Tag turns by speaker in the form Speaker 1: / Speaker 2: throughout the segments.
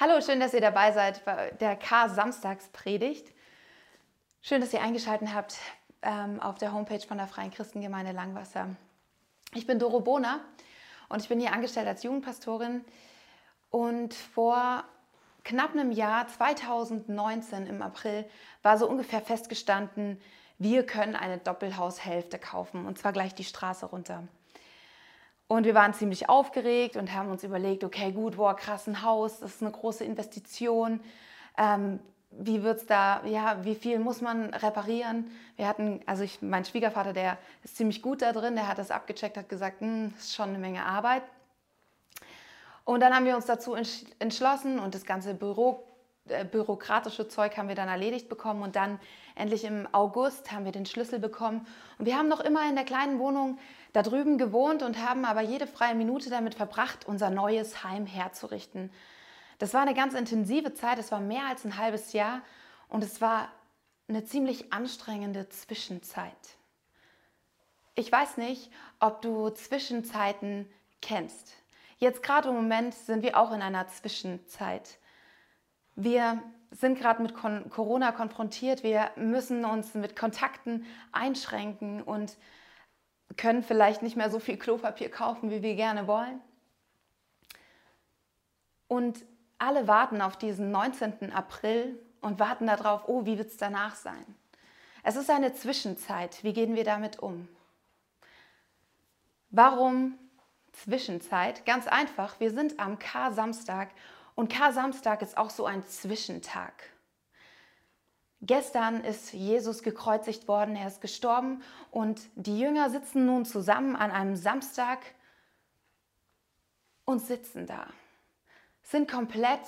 Speaker 1: Hallo, schön, dass ihr dabei seid bei der K-Samstagspredigt. Schön, dass ihr eingeschaltet habt ähm, auf der Homepage von der Freien Christengemeinde Langwasser. Ich bin Doro Bohner und ich bin hier angestellt als Jugendpastorin. Und vor knapp einem Jahr, 2019 im April, war so ungefähr festgestanden, wir können eine Doppelhaushälfte kaufen und zwar gleich die Straße runter. Und wir waren ziemlich aufgeregt und haben uns überlegt, okay, gut, boah, krass, ein Haus, das ist eine große Investition. Ähm, wie wird's da, ja, wie viel muss man reparieren? Wir hatten, also ich, mein Schwiegervater, der ist ziemlich gut da drin, der hat das abgecheckt, hat gesagt, hm, das ist schon eine Menge Arbeit. Und dann haben wir uns dazu entschlossen und das ganze Büro, äh, bürokratische Zeug haben wir dann erledigt bekommen und dann endlich im August haben wir den Schlüssel bekommen. Und wir haben noch immer in der kleinen Wohnung da drüben gewohnt und haben aber jede freie Minute damit verbracht, unser neues Heim herzurichten. Das war eine ganz intensive Zeit, es war mehr als ein halbes Jahr und es war eine ziemlich anstrengende Zwischenzeit. Ich weiß nicht, ob du Zwischenzeiten kennst. Jetzt gerade im Moment sind wir auch in einer Zwischenzeit. Wir sind gerade mit Corona konfrontiert, wir müssen uns mit Kontakten einschränken und können vielleicht nicht mehr so viel Klopapier kaufen, wie wir gerne wollen. Und alle warten auf diesen 19. April und warten darauf, oh, wie wird es danach sein? Es ist eine Zwischenzeit. Wie gehen wir damit um? Warum Zwischenzeit? Ganz einfach, wir sind am K-Samstag und K-Samstag ist auch so ein Zwischentag. Gestern ist Jesus gekreuzigt worden, er ist gestorben und die Jünger sitzen nun zusammen an einem Samstag und sitzen da, sind komplett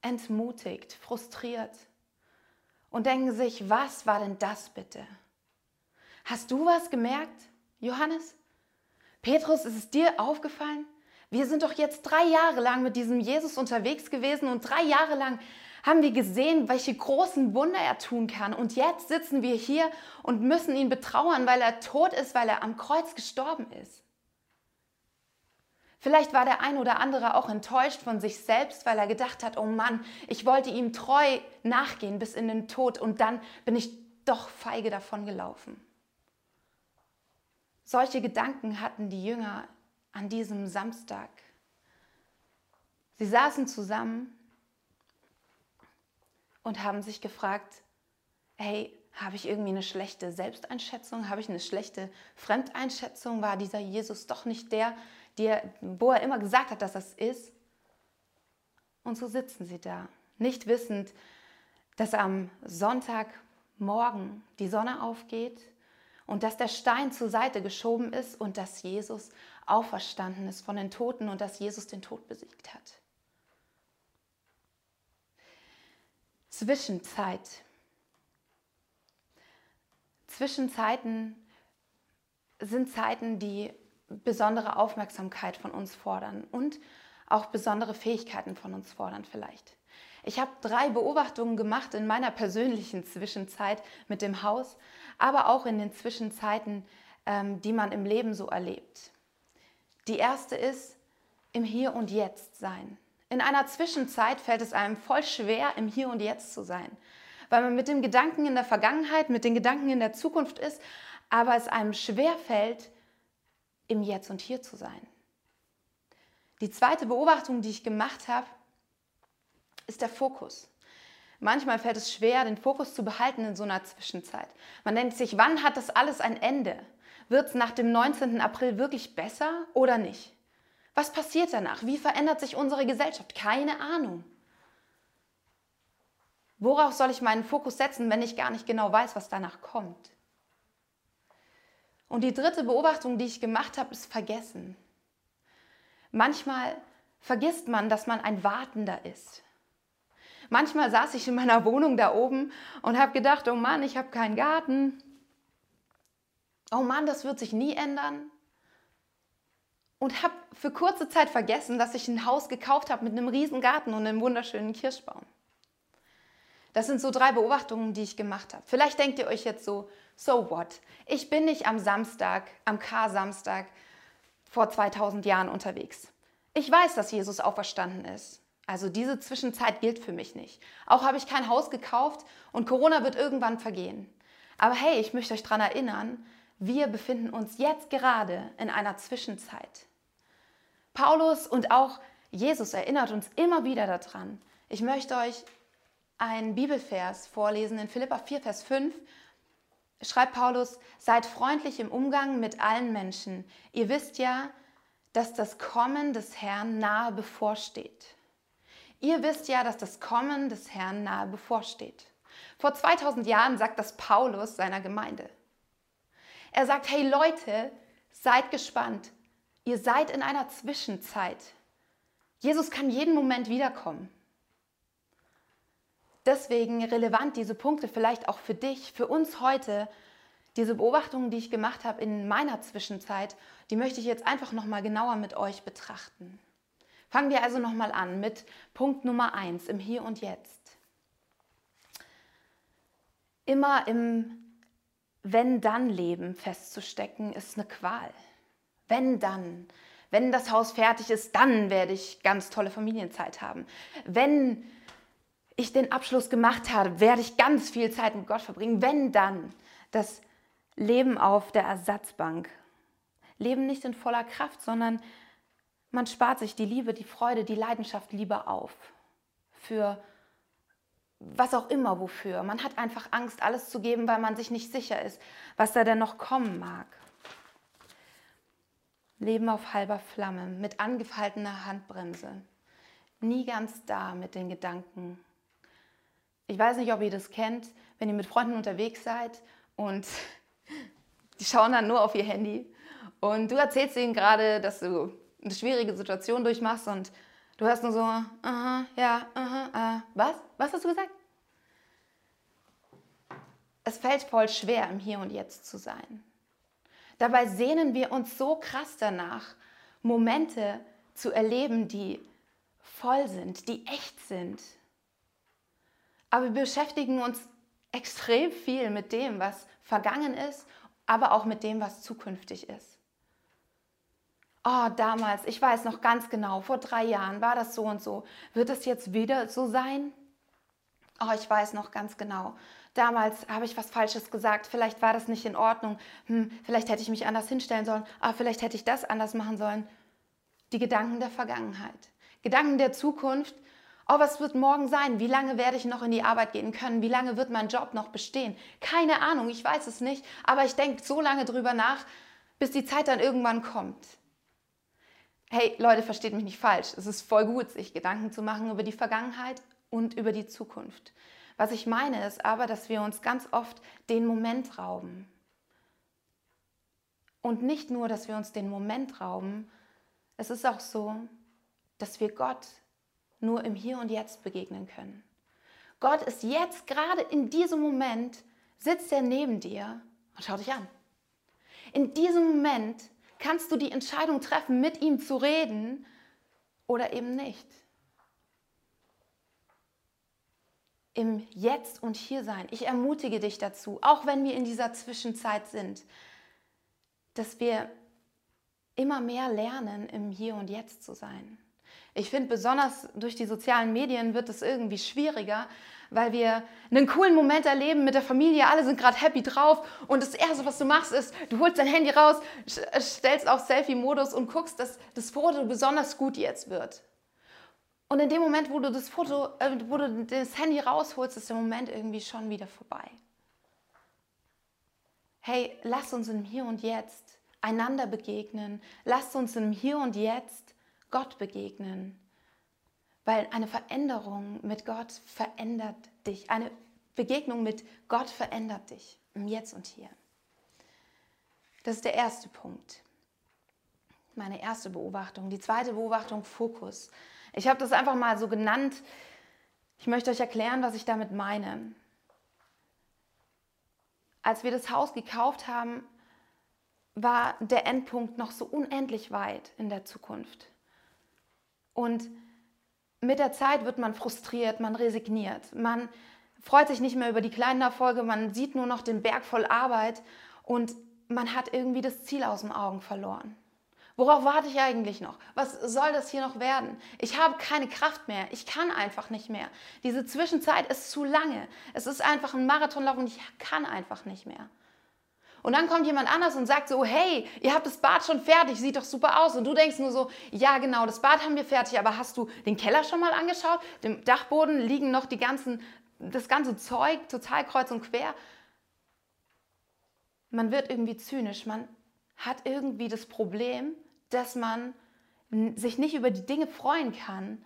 Speaker 1: entmutigt, frustriert und denken sich, was war denn das bitte? Hast du was gemerkt, Johannes? Petrus, ist es dir aufgefallen? Wir sind doch jetzt drei Jahre lang mit diesem Jesus unterwegs gewesen und drei Jahre lang haben wir gesehen, welche großen Wunder er tun kann. Und jetzt sitzen wir hier und müssen ihn betrauern, weil er tot ist, weil er am Kreuz gestorben ist. Vielleicht war der ein oder andere auch enttäuscht von sich selbst, weil er gedacht hat, oh Mann, ich wollte ihm treu nachgehen bis in den Tod und dann bin ich doch feige davon gelaufen. Solche Gedanken hatten die Jünger an diesem Samstag. Sie saßen zusammen und haben sich gefragt, hey, habe ich irgendwie eine schlechte Selbsteinschätzung? Habe ich eine schlechte Fremdeinschätzung? War dieser Jesus doch nicht der, der, wo er immer gesagt hat, dass das ist? Und so sitzen sie da, nicht wissend, dass am Sonntagmorgen die Sonne aufgeht und dass der Stein zur Seite geschoben ist und dass Jesus auferstanden ist von den Toten und dass Jesus den Tod besiegt hat. Zwischenzeit. Zwischenzeiten sind Zeiten, die besondere Aufmerksamkeit von uns fordern und auch besondere Fähigkeiten von uns fordern vielleicht. Ich habe drei Beobachtungen gemacht in meiner persönlichen Zwischenzeit mit dem Haus, aber auch in den Zwischenzeiten, ähm, die man im Leben so erlebt. Die erste ist im Hier und Jetzt sein. In einer Zwischenzeit fällt es einem voll schwer, im Hier und Jetzt zu sein, weil man mit dem Gedanken in der Vergangenheit, mit den Gedanken in der Zukunft ist, aber es einem schwer fällt, im Jetzt und Hier zu sein. Die zweite Beobachtung, die ich gemacht habe, ist der Fokus. Manchmal fällt es schwer, den Fokus zu behalten in so einer Zwischenzeit. Man denkt sich, wann hat das alles ein Ende? Wird es nach dem 19. April wirklich besser oder nicht? Was passiert danach? Wie verändert sich unsere Gesellschaft? Keine Ahnung. Worauf soll ich meinen Fokus setzen, wenn ich gar nicht genau weiß, was danach kommt? Und die dritte Beobachtung, die ich gemacht habe, ist Vergessen. Manchmal vergisst man, dass man ein Wartender ist. Manchmal saß ich in meiner Wohnung da oben und habe gedacht, oh Mann, ich habe keinen Garten. Oh Mann, das wird sich nie ändern und habe für kurze Zeit vergessen, dass ich ein Haus gekauft habe mit einem riesen Garten und einem wunderschönen Kirschbaum. Das sind so drei Beobachtungen, die ich gemacht habe. Vielleicht denkt ihr euch jetzt so, so what? Ich bin nicht am Samstag, am K-Samstag vor 2000 Jahren unterwegs. Ich weiß, dass Jesus auferstanden ist. Also diese Zwischenzeit gilt für mich nicht. Auch habe ich kein Haus gekauft und Corona wird irgendwann vergehen. Aber hey, ich möchte euch daran erinnern, wir befinden uns jetzt gerade in einer Zwischenzeit. Paulus und auch Jesus erinnert uns immer wieder daran. Ich möchte euch einen Bibelvers vorlesen in Philippa 4, Vers 5. Schreibt Paulus, seid freundlich im Umgang mit allen Menschen. Ihr wisst ja, dass das Kommen des Herrn nahe bevorsteht. Ihr wisst ja, dass das Kommen des Herrn nahe bevorsteht. Vor 2000 Jahren sagt das Paulus seiner Gemeinde. Er sagt, hey Leute, seid gespannt. Ihr seid in einer Zwischenzeit. Jesus kann jeden Moment wiederkommen. Deswegen relevant diese Punkte vielleicht auch für dich, für uns heute. Diese Beobachtungen, die ich gemacht habe in meiner Zwischenzeit, die möchte ich jetzt einfach noch mal genauer mit euch betrachten. Fangen wir also nochmal an mit Punkt Nummer 1 im Hier und Jetzt. Immer im Wenn-Dann-Leben festzustecken, ist eine Qual. Wenn dann. Wenn das Haus fertig ist, dann werde ich ganz tolle Familienzeit haben. Wenn ich den Abschluss gemacht habe, werde ich ganz viel Zeit mit Gott verbringen. Wenn dann. Das Leben auf der Ersatzbank. Leben nicht in voller Kraft, sondern man spart sich die Liebe, die Freude, die Leidenschaft lieber auf. Für was auch immer wofür. Man hat einfach Angst, alles zu geben, weil man sich nicht sicher ist, was da denn noch kommen mag. Leben auf halber Flamme, mit angefaltener Handbremse. Nie ganz da mit den Gedanken. Ich weiß nicht, ob ihr das kennt, wenn ihr mit Freunden unterwegs seid und die schauen dann nur auf ihr Handy und du erzählst ihnen gerade, dass du eine schwierige Situation durchmachst und du hörst nur so, aha, ja, aha, äh, was? Was hast du gesagt? Es fällt voll schwer, im Hier und Jetzt zu sein. Dabei sehnen wir uns so krass danach, Momente zu erleben, die voll sind, die echt sind. Aber wir beschäftigen uns extrem viel mit dem, was vergangen ist, aber auch mit dem, was zukünftig ist oh, damals, ich weiß noch ganz genau, vor drei Jahren war das so und so. Wird es jetzt wieder so sein? Oh, ich weiß noch ganz genau. Damals habe ich was Falsches gesagt. Vielleicht war das nicht in Ordnung. Hm, vielleicht hätte ich mich anders hinstellen sollen. Aber ah, vielleicht hätte ich das anders machen sollen. Die Gedanken der Vergangenheit. Gedanken der Zukunft. Oh, was wird morgen sein? Wie lange werde ich noch in die Arbeit gehen können? Wie lange wird mein Job noch bestehen? Keine Ahnung, ich weiß es nicht. Aber ich denke so lange drüber nach, bis die Zeit dann irgendwann kommt. Hey Leute, versteht mich nicht falsch. Es ist voll gut, sich Gedanken zu machen über die Vergangenheit und über die Zukunft. Was ich meine ist aber, dass wir uns ganz oft den Moment rauben. Und nicht nur, dass wir uns den Moment rauben, es ist auch so, dass wir Gott nur im Hier und Jetzt begegnen können. Gott ist jetzt gerade in diesem Moment, sitzt er neben dir und schaut dich an. In diesem Moment kannst du die Entscheidung treffen, mit ihm zu reden oder eben nicht. Im Jetzt und Hier sein. Ich ermutige dich dazu, auch wenn wir in dieser Zwischenzeit sind, dass wir immer mehr lernen, im Hier und Jetzt zu sein. Ich finde, besonders durch die sozialen Medien wird es irgendwie schwieriger, weil wir einen coolen Moment erleben mit der Familie, alle sind gerade happy drauf und das Erste, was du machst, ist, du holst dein Handy raus, stellst auf Selfie-Modus und guckst, dass das Foto besonders gut jetzt wird. Und in dem Moment, wo du das Foto, äh, wo du das Handy rausholst, ist der Moment irgendwie schon wieder vorbei. Hey, lass uns im Hier und Jetzt einander begegnen. Lass uns im Hier und Jetzt Gott begegnen. Weil eine Veränderung mit Gott verändert dich. Eine Begegnung mit Gott verändert dich im Jetzt und Hier. Das ist der erste Punkt. Meine erste Beobachtung. Die zweite Beobachtung, Fokus. Ich habe das einfach mal so genannt. Ich möchte euch erklären, was ich damit meine. Als wir das Haus gekauft haben, war der Endpunkt noch so unendlich weit in der Zukunft. Und mit der Zeit wird man frustriert, man resigniert, man freut sich nicht mehr über die kleinen Erfolge, man sieht nur noch den Berg voll Arbeit und man hat irgendwie das Ziel aus den Augen verloren. Worauf warte ich eigentlich noch? Was soll das hier noch werden? Ich habe keine Kraft mehr. Ich kann einfach nicht mehr. Diese Zwischenzeit ist zu lange. Es ist einfach ein Marathonlauf und ich kann einfach nicht mehr. Und dann kommt jemand anders und sagt so, hey, ihr habt das Bad schon fertig, sieht doch super aus. Und du denkst nur so, ja genau, das Bad haben wir fertig, aber hast du den Keller schon mal angeschaut? Dem Dachboden liegen noch die ganzen, das ganze Zeug total kreuz und quer. Man wird irgendwie zynisch, man hat irgendwie das Problem, dass man sich nicht über die Dinge freuen kann,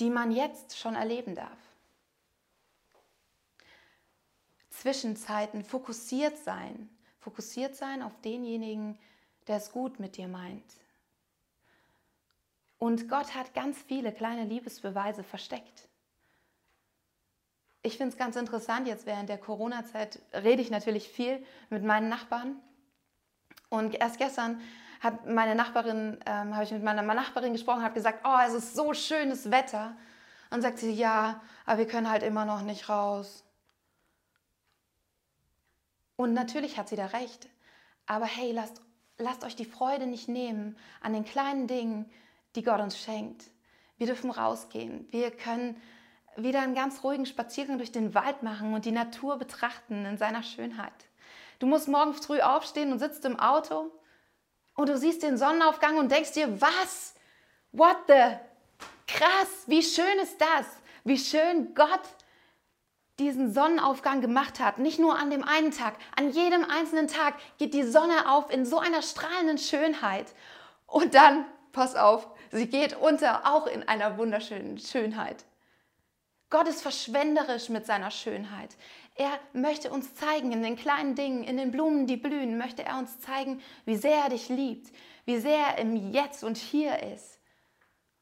Speaker 1: die man jetzt schon erleben darf. Zwischenzeiten fokussiert sein, fokussiert sein auf denjenigen, der es gut mit dir meint. Und Gott hat ganz viele kleine Liebesbeweise versteckt. Ich finde es ganz interessant, jetzt während der Corona-Zeit rede ich natürlich viel mit meinen Nachbarn. Und erst gestern hat meine Nachbarin, ähm, habe ich mit meiner Nachbarin gesprochen, habe gesagt, oh, es ist so schönes Wetter. Und sagt sie, ja, aber wir können halt immer noch nicht raus. Und natürlich hat sie da recht. Aber hey, lasst, lasst euch die Freude nicht nehmen an den kleinen Dingen, die Gott uns schenkt. Wir dürfen rausgehen. Wir können wieder einen ganz ruhigen Spaziergang durch den Wald machen und die Natur betrachten in seiner Schönheit. Du musst morgens früh aufstehen und sitzt im Auto und du siehst den Sonnenaufgang und denkst dir, was? What the? Krass, wie schön ist das? Wie schön Gott diesen Sonnenaufgang gemacht hat. Nicht nur an dem einen Tag, an jedem einzelnen Tag geht die Sonne auf in so einer strahlenden Schönheit. Und dann, pass auf, sie geht unter auch in einer wunderschönen Schönheit. Gott ist verschwenderisch mit seiner Schönheit. Er möchte uns zeigen, in den kleinen Dingen, in den Blumen, die blühen, möchte er uns zeigen, wie sehr er dich liebt, wie sehr er im Jetzt und Hier ist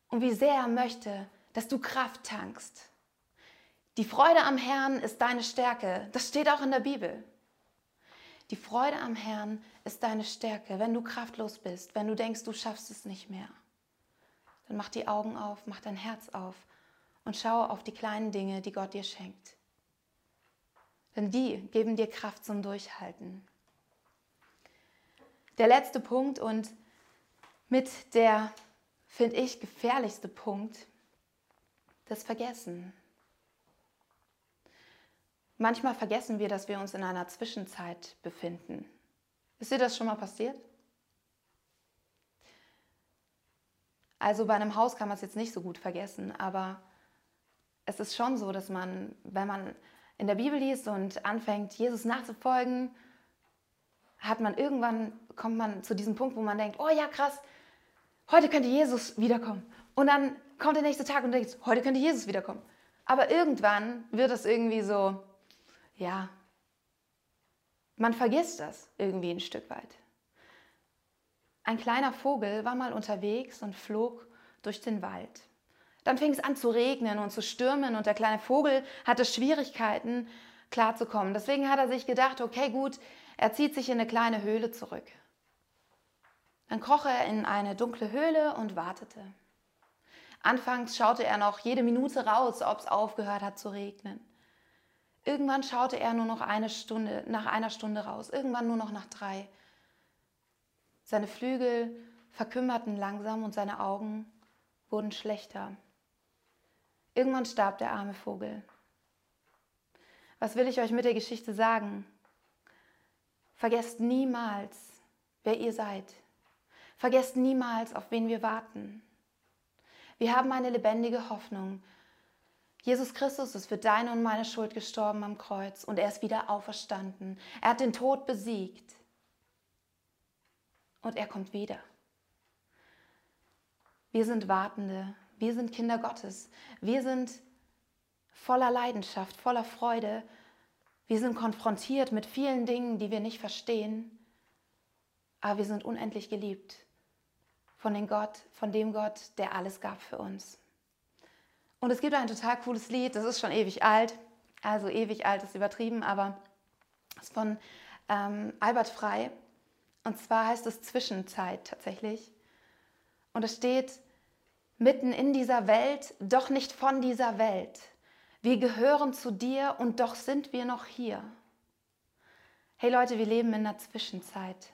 Speaker 1: und wie sehr er möchte, dass du Kraft tankst. Die Freude am Herrn ist deine Stärke. Das steht auch in der Bibel. Die Freude am Herrn ist deine Stärke, wenn du kraftlos bist, wenn du denkst, du schaffst es nicht mehr. Dann mach die Augen auf, mach dein Herz auf und schau auf die kleinen Dinge, die Gott dir schenkt. Denn die geben dir Kraft zum Durchhalten. Der letzte Punkt und mit der, finde ich, gefährlichste Punkt, das Vergessen. Manchmal vergessen wir, dass wir uns in einer Zwischenzeit befinden. Ist dir das schon mal passiert? Also bei einem Haus kann man es jetzt nicht so gut vergessen, aber es ist schon so, dass man, wenn man in der Bibel liest und anfängt, Jesus nachzufolgen, hat man irgendwann, kommt man zu diesem Punkt, wo man denkt, oh ja, krass, heute könnte Jesus wiederkommen. Und dann kommt der nächste Tag und denkt, heute könnte Jesus wiederkommen. Aber irgendwann wird es irgendwie so, ja, man vergisst das irgendwie ein Stück weit. Ein kleiner Vogel war mal unterwegs und flog durch den Wald. Dann fing es an zu regnen und zu stürmen und der kleine Vogel hatte Schwierigkeiten klarzukommen. Deswegen hat er sich gedacht, okay gut, er zieht sich in eine kleine Höhle zurück. Dann kroch er in eine dunkle Höhle und wartete. Anfangs schaute er noch jede Minute raus, ob es aufgehört hat zu regnen. Irgendwann schaute er nur noch eine Stunde, nach einer Stunde raus, irgendwann nur noch nach drei. Seine Flügel verkümmerten langsam und seine Augen wurden schlechter. Irgendwann starb der arme Vogel. Was will ich euch mit der Geschichte sagen? Vergesst niemals, wer ihr seid. Vergesst niemals, auf wen wir warten. Wir haben eine lebendige Hoffnung. Jesus Christus ist für deine und meine Schuld gestorben am Kreuz und er ist wieder auferstanden. Er hat den Tod besiegt und er kommt wieder. Wir sind Wartende, wir sind Kinder Gottes. Wir sind voller Leidenschaft, voller Freude. Wir sind konfrontiert mit vielen Dingen, die wir nicht verstehen. Aber wir sind unendlich geliebt von dem Gott, von dem Gott, der alles gab für uns. Und es gibt ein total cooles Lied, das ist schon ewig alt. Also ewig alt ist übertrieben, aber es ist von ähm, Albert Frei. Und zwar heißt es Zwischenzeit tatsächlich. Und es steht, mitten in dieser Welt, doch nicht von dieser Welt. Wir gehören zu dir und doch sind wir noch hier. Hey Leute, wir leben in einer Zwischenzeit.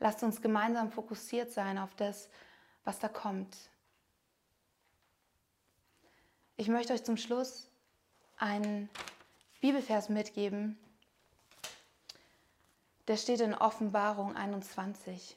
Speaker 1: Lasst uns gemeinsam fokussiert sein auf das, was da kommt. Ich möchte euch zum Schluss einen Bibelvers mitgeben, der steht in Offenbarung 21.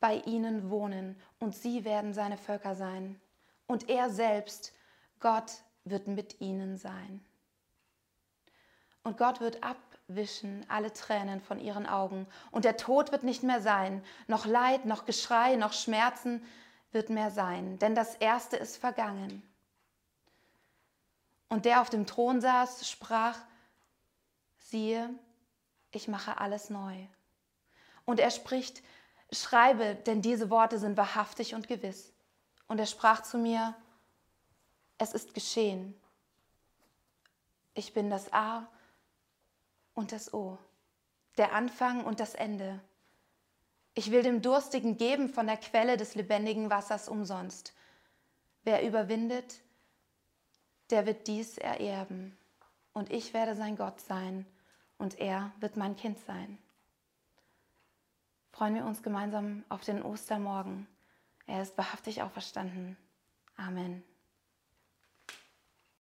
Speaker 1: bei ihnen wohnen und sie werden seine Völker sein. Und er selbst, Gott, wird mit ihnen sein. Und Gott wird abwischen alle Tränen von ihren Augen. Und der Tod wird nicht mehr sein. Noch Leid, noch Geschrei, noch Schmerzen wird mehr sein. Denn das Erste ist vergangen. Und der auf dem Thron saß, sprach, siehe, ich mache alles neu. Und er spricht, schreibe, denn diese Worte sind wahrhaftig und gewiss. Und er sprach zu mir, es ist geschehen. Ich bin das A und das O, der Anfang und das Ende. Ich will dem Durstigen geben von der Quelle des lebendigen Wassers umsonst. Wer überwindet, der wird dies ererben. Und ich werde sein Gott sein und er wird mein Kind sein freuen wir uns gemeinsam auf den Ostermorgen. Er ist wahrhaftig auferstanden. Amen.